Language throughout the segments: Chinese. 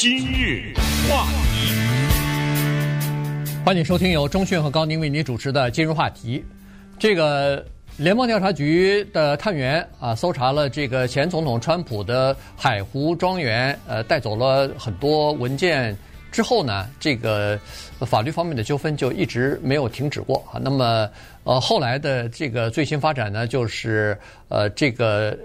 今日话题，欢迎收听由钟迅和高宁为您主持的今日话题。这个联邦调查局的探员啊，搜查了这个前总统川普的海湖庄园，呃，带走了很多文件之后呢，这个法律方面的纠纷就一直没有停止过啊。那么，呃，后来的这个最新发展呢，就是呃，这个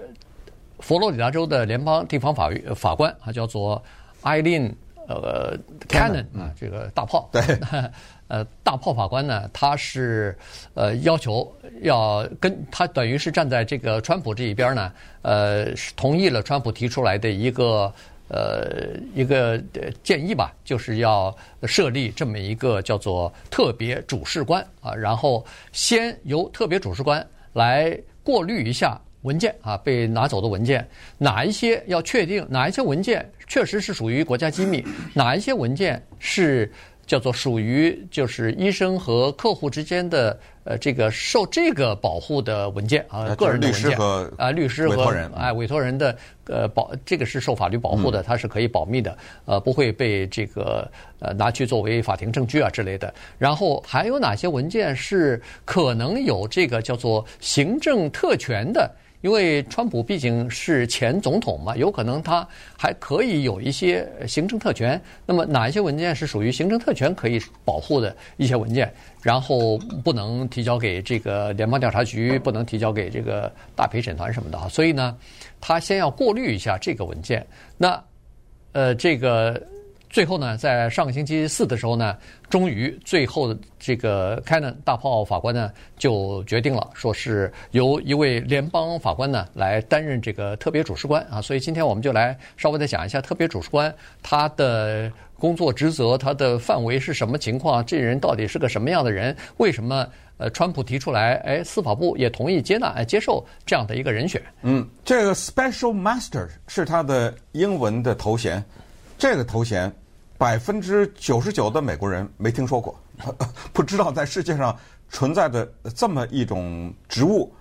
佛罗里达州的联邦地方法院法官啊，叫做。艾琳，呃，Cannon 啊，这个大炮，对，呃，大炮法官呢，他是呃要求要跟他等于是站在这个川普这一边呢，呃，同意了川普提出来的一个呃一个建议吧，就是要设立这么一个叫做特别主事官啊，然后先由特别主事官来过滤一下。文件啊，被拿走的文件，哪一些要确定？哪一些文件确实是属于国家机密？哪一些文件是叫做属于就是医生和客户之间的呃这个受这个保护的文件啊？个人的文件啊，律师和哎委托人的呃保这个是受法律保护的，它是可以保密的，呃不会被这个呃拿去作为法庭证据啊之类的。然后还有哪些文件是可能有这个叫做行政特权的？因为川普毕竟是前总统嘛，有可能他还可以有一些行政特权。那么哪一些文件是属于行政特权可以保护的一些文件，然后不能提交给这个联邦调查局，不能提交给这个大陪审团什么的。所以呢，他先要过滤一下这个文件。那呃，这个。最后呢，在上个星期四的时候呢，终于最后的这个 Cannon 大炮法官呢就决定了，说是由一位联邦法官呢来担任这个特别主事官啊。所以今天我们就来稍微的讲一下特别主事官他的工作职责，他的范围是什么情况？这人到底是个什么样的人？为什么呃，川普提出来，哎，司法部也同意接纳、哎接受这样的一个人选？嗯，这个 Special Master 是他的英文的头衔，这个头衔。百分之九十九的美国人没听说过，不知道在世界上存在的这么一种植物。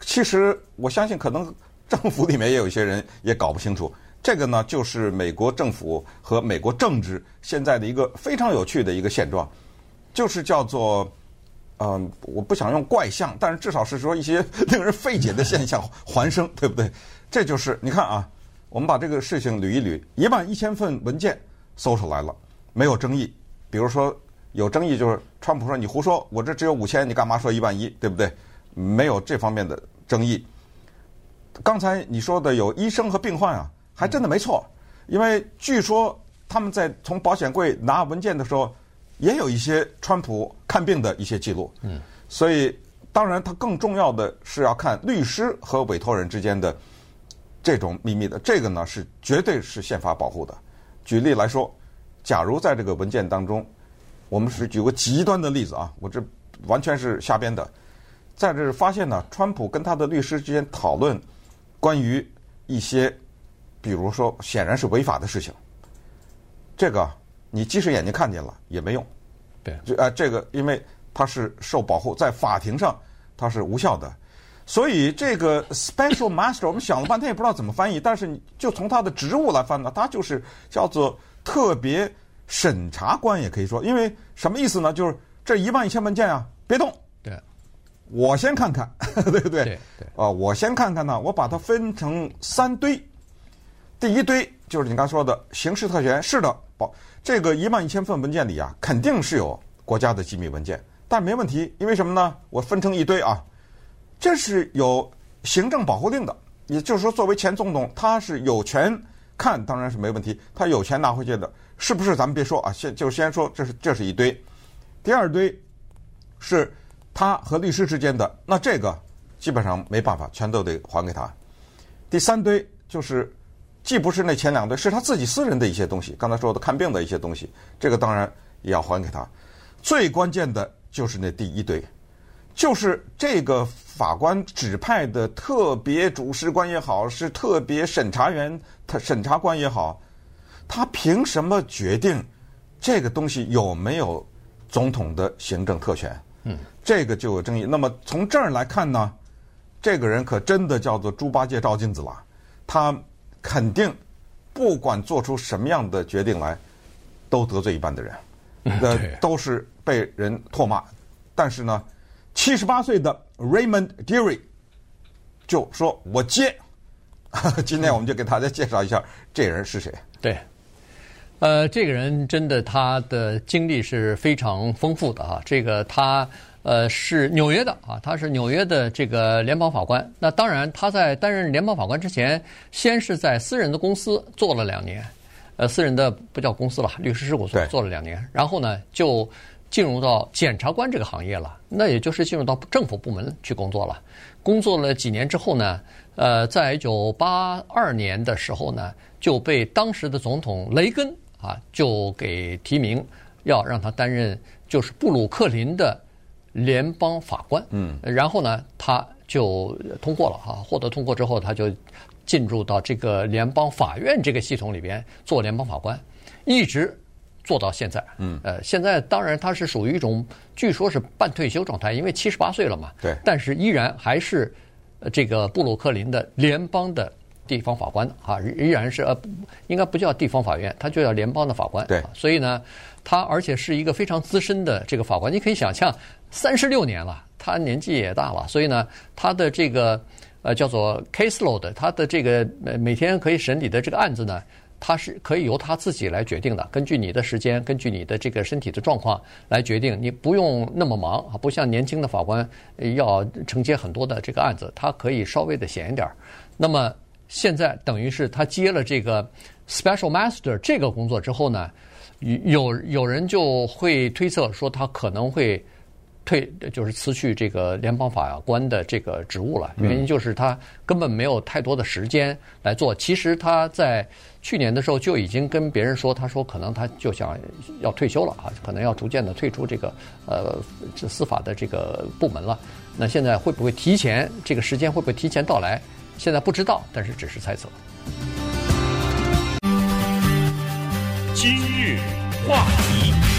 其实我相信，可能政府里面也有一些人也搞不清楚。这个呢，就是美国政府和美国政治现在的一个非常有趣的一个现状，就是叫做，嗯，我不想用怪象，但是至少是说一些令人费解的现象环生，对不对？这就是你看啊，我们把这个事情捋一捋，一万一千份文件。搜出来了，没有争议。比如说有争议，就是川普说你胡说，我这只有五千，你干嘛说一万一，对不对？没有这方面的争议。刚才你说的有医生和病患啊，还真的没错，因为据说他们在从保险柜拿文件的时候，也有一些川普看病的一些记录。嗯，所以当然，他更重要的是要看律师和委托人之间的这种秘密的，这个呢是绝对是宪法保护的。举例来说，假如在这个文件当中，我们是举个极端的例子啊，我这完全是瞎编的，在这发现呢，川普跟他的律师之间讨论关于一些，比如说显然是违法的事情，这个你即使眼睛看见了也没用，对，就啊这个因为它是受保护，在法庭上它是无效的。所以这个 special master，我们想了半天也不知道怎么翻译，但是你就从他的职务来翻呢，他就是叫做特别审查官，也可以说，因为什么意思呢？就是这一万一千文件啊，别动，对，我先看看，对不对？对对啊，我先看看呢，我把它分成三堆，第一堆就是你刚说的刑事特权，是的，保这个一万一千份文件里啊，肯定是有国家的机密文件，但没问题，因为什么呢？我分成一堆啊。这是有行政保护令的，也就是说，作为前总统，他是有权看，当然是没问题，他有权拿回去的，是不是？咱们别说啊，先就先说，这是这是一堆，第二堆是他和律师之间的，那这个基本上没办法，全都得还给他。第三堆就是既不是那前两堆，是他自己私人的一些东西，刚才说的看病的一些东西，这个当然也要还给他。最关键的就是那第一堆。就是这个法官指派的特别主事官也好，是特别审查员、他审查官也好，他凭什么决定这个东西有没有总统的行政特权？嗯，这个就有争议。那么从这儿来看呢，这个人可真的叫做猪八戒照镜子了。他肯定不管做出什么样的决定来，都得罪一般的人，呃，都是被人唾骂。但是呢，七十八岁的 Raymond Deary 就说：“我接。”今天我们就给大家介绍一下这人是谁。对，呃，这个人真的他的经历是非常丰富的啊。这个他呃是纽约的啊，他是纽约的这个联邦法官。那当然他在担任联邦法官之前，先是在私人的公司做了两年，呃，私人的不叫公司了，律师事务所做了两年，然后呢就进入到检察官这个行业了，那也就是进入到政府部门去工作了。工作了几年之后呢，呃，在一九八二年的时候呢，就被当时的总统雷根啊，就给提名，要让他担任就是布鲁克林的联邦法官。嗯，然后呢，他就通过了哈，获得通过之后，他就进入到这个联邦法院这个系统里边做联邦法官，一直做到现在。嗯，呃，现在当然他是属于一种。据说是半退休状态，因为七十八岁了嘛。对。但是依然还是这个布鲁克林的联邦的地方法官啊，依然是呃，应该不叫地方法院，他就叫联邦的法官。对。所以呢，他而且是一个非常资深的这个法官，你可以想象，三十六年了，他年纪也大了，所以呢，他的这个呃叫做 caseload，他的这个每天可以审理的这个案子呢。他是可以由他自己来决定的，根据你的时间，根据你的这个身体的状况来决定。你不用那么忙啊，不像年轻的法官要承接很多的这个案子，他可以稍微的闲一点儿。那么现在等于是他接了这个 Special Master 这个工作之后呢，有有人就会推测说他可能会。退就是辞去这个联邦法官的这个职务了，原因就是他根本没有太多的时间来做。其实他在去年的时候就已经跟别人说，他说可能他就想要退休了啊，可能要逐渐的退出这个呃司法的这个部门了。那现在会不会提前这个时间会不会提前到来？现在不知道，但是只是猜测。今日话题。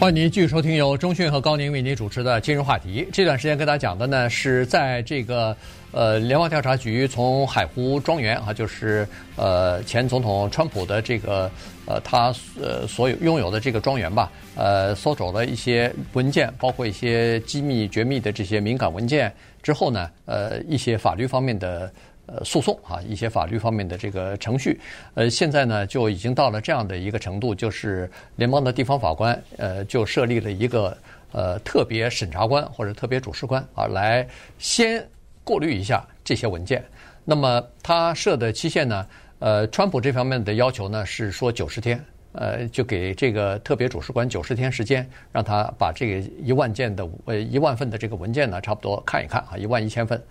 欢迎您继续收听由中讯和高宁为您主持的今日话题。这段时间跟大家讲的呢，是在这个呃联邦调查局从海湖庄园啊，就是呃前总统川普的这个呃他呃所有拥有的这个庄园吧，呃搜走了一些文件，包括一些机密绝密的这些敏感文件之后呢，呃一些法律方面的。呃，诉讼啊，一些法律方面的这个程序，呃，现在呢就已经到了这样的一个程度，就是联邦的地方法官，呃，就设立了一个呃特别审查官或者特别主事官啊，来先过滤一下这些文件。那么他设的期限呢，呃，川普这方面的要求呢是说九十天，呃，就给这个特别主事官九十天时间，让他把这个一万件的呃一万份的这个文件呢，差不多看一看啊，一万一千份。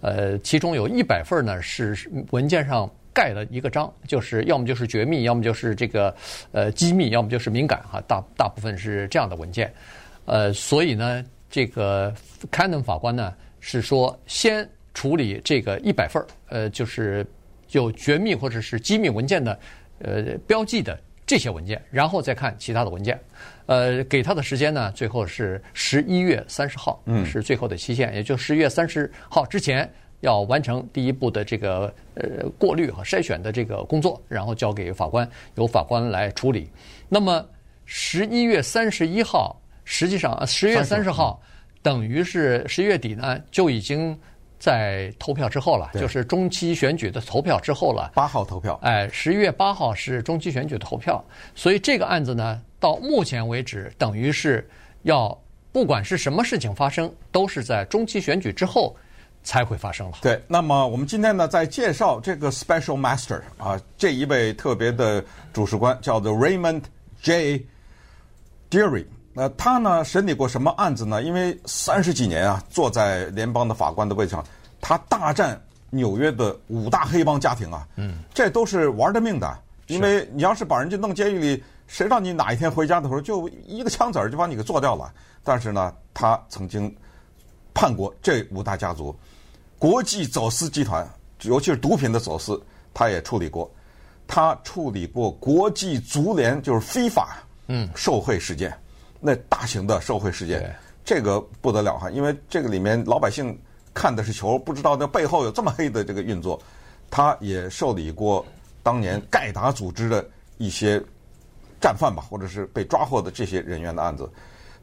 呃，其中有一百份呢是文件上盖了一个章，就是要么就是绝密，要么就是这个呃机密，要么就是敏感哈，大大部分是这样的文件。呃，所以呢，这个 Canon 法官呢是说先处理这个一百份呃，就是有绝密或者是机密文件的呃标记的这些文件，然后再看其他的文件。呃，给他的时间呢，最后是十一月三十号，嗯，是最后的期限，嗯、也就十一月三十号之前要完成第一步的这个呃过滤和筛选的这个工作，然后交给法官，由法官来处理。那么十一月三十一号，实际上十月三十号，等于是十一月底呢，就已经在投票之后了，就是中期选举的投票之后了。八号投票，哎，十一月八号是中期选举的投票，所以这个案子呢。到目前为止，等于是要不管是什么事情发生，都是在中期选举之后才会发生了。对，那么我们今天呢，在介绍这个 Special Master 啊，这一位特别的主事官叫做 Raymond J. Deary。那他呢，审理过什么案子呢？因为三十几年啊，坐在联邦的法官的位置上，他大战纽约的五大黑帮家庭啊，嗯，这都是玩的命的。因为你要是把人家弄监狱里。谁让你哪一天回家的时候就一个枪子儿就把你给做掉了？但是呢，他曾经判过这五大家族，国际走私集团，尤其是毒品的走私，他也处理过。他处理过国际足联，就是非法嗯受贿事件，那大型的社会事件，这个不得了哈！因为这个里面老百姓看的是球，不知道那背后有这么黑的这个运作。他也受理过当年盖达组织的一些战犯吧，或者是被抓获的这些人员的案子。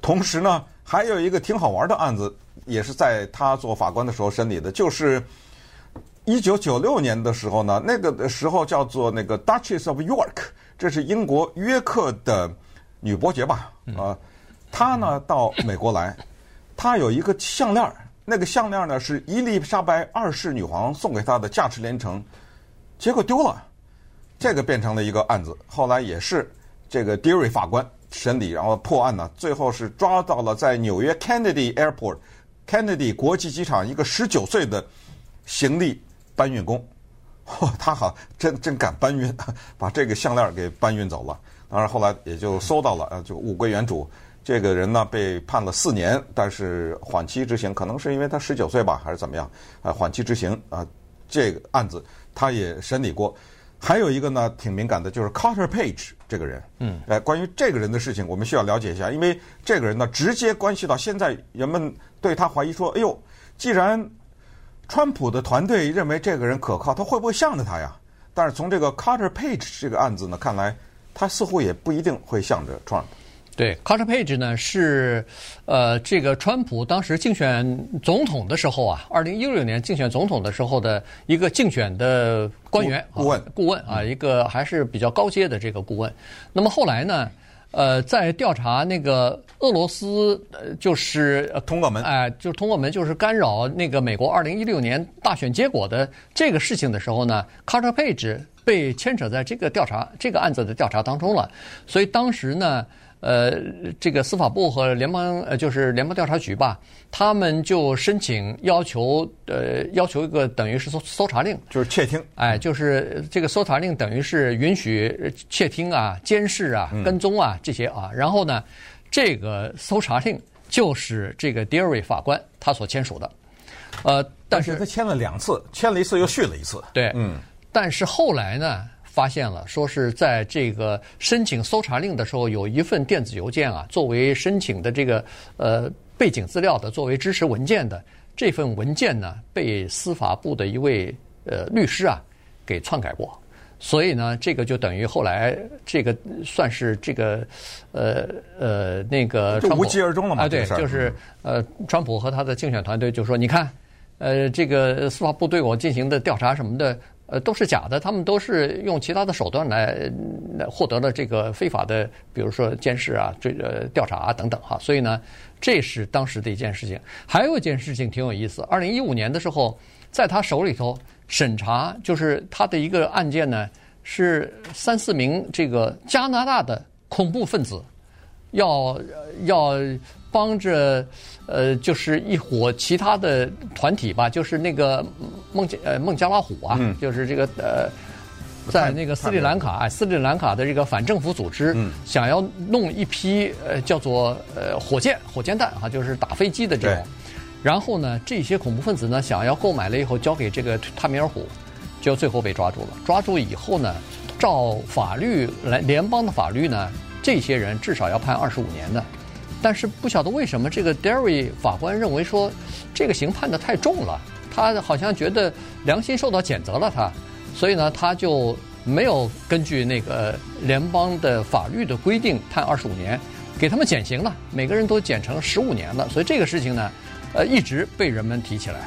同时呢，还有一个挺好玩的案子，也是在他做法官的时候审理的，就是一九九六年的时候呢，那个的时候叫做那个 Duchess of York，这是英国约克的女伯爵吧？啊，她呢到美国来，她有一个项链，那个项链呢是伊丽莎白二世女皇送给她的价值连城，结果丢了，这个变成了一个案子，后来也是这个 Dearie 法官。审理，然后破案呢，最后是抓到了在纽约 Kennedy Airport、Kennedy 国际机场一个十九岁的行李搬运工，哦、他好真真敢搬运，把这个项链给搬运走了。当然后来也就搜到了，呃，就物归原主。这个人呢被判了四年，但是缓期执行，可能是因为他十九岁吧，还是怎么样？啊，缓期执行啊，这个案子他也审理过。还有一个呢，挺敏感的，就是 Carter Page 这个人。嗯，哎，关于这个人的事情，我们需要了解一下，因为这个人呢，直接关系到现在人们对他怀疑说：“哎呦，既然川普的团队认为这个人可靠，他会不会向着他呀？”但是从这个 Carter Page 这个案子呢，看来他似乎也不一定会向着 Trump。对，Carter Page 呢是，呃，这个川普当时竞选总统的时候啊，二零一六年竞选总统的时候的一个竞选的官员顾问顾问啊，一个还是比较高阶的这个顾问。那么后来呢，呃，在调查那个俄罗斯，呃，就是通过门，哎，就是通过门，就是干扰那个美国二零一六年大选结果的这个事情的时候呢，Carter Page 被牵扯在这个调查这个案子的调查当中了，所以当时呢。呃，这个司法部和联邦呃，就是联邦调查局吧，他们就申请要求呃，要求一个等于是搜搜查令，就是窃听，哎，就是这个搜查令等于是允许窃听啊、监视啊、跟踪啊这些啊。然后呢，这个搜查令就是这个 Dearie 法官他所签署的，呃，但是他签了两次，签了一次又续了一次，对，嗯，但是后来呢？发现了，说是在这个申请搜查令的时候，有一份电子邮件啊，作为申请的这个呃背景资料的，作为支持文件的这份文件呢，被司法部的一位呃律师啊给篡改过，所以呢，这个就等于后来这个算是这个呃呃那个就无疾而终了嘛？啊，对，就是呃，川普和他的竞选团队就说，你看，呃，这个司法部对我进行的调查什么的。呃，都是假的，他们都是用其他的手段来获得了这个非法的，比如说监视啊、追呃调查啊等等哈。所以呢，这是当时的一件事情。还有一件事情挺有意思，二零一五年的时候，在他手里头审查，就是他的一个案件呢，是三四名这个加拿大的恐怖分子要要。帮着，呃，就是一伙其他的团体吧，就是那个孟加呃孟加拉虎啊，嗯、就是这个呃，在那个斯里兰卡，斯里兰卡的这个反政府组织，嗯、想要弄一批呃叫做呃火箭火箭弹啊，就是打飞机的这种。然后呢，这些恐怖分子呢，想要购买了以后交给这个泰米尔虎，就最后被抓住了。抓住以后呢，照法律来联邦的法律呢，这些人至少要判二十五年的。但是不晓得为什么这个 Derry 法官认为说，这个刑判得太重了，他好像觉得良心受到谴责了他，所以呢，他就没有根据那个联邦的法律的规定判二十五年，给他们减刑了，每个人都减成十五年了，所以这个事情呢，呃，一直被人们提起来。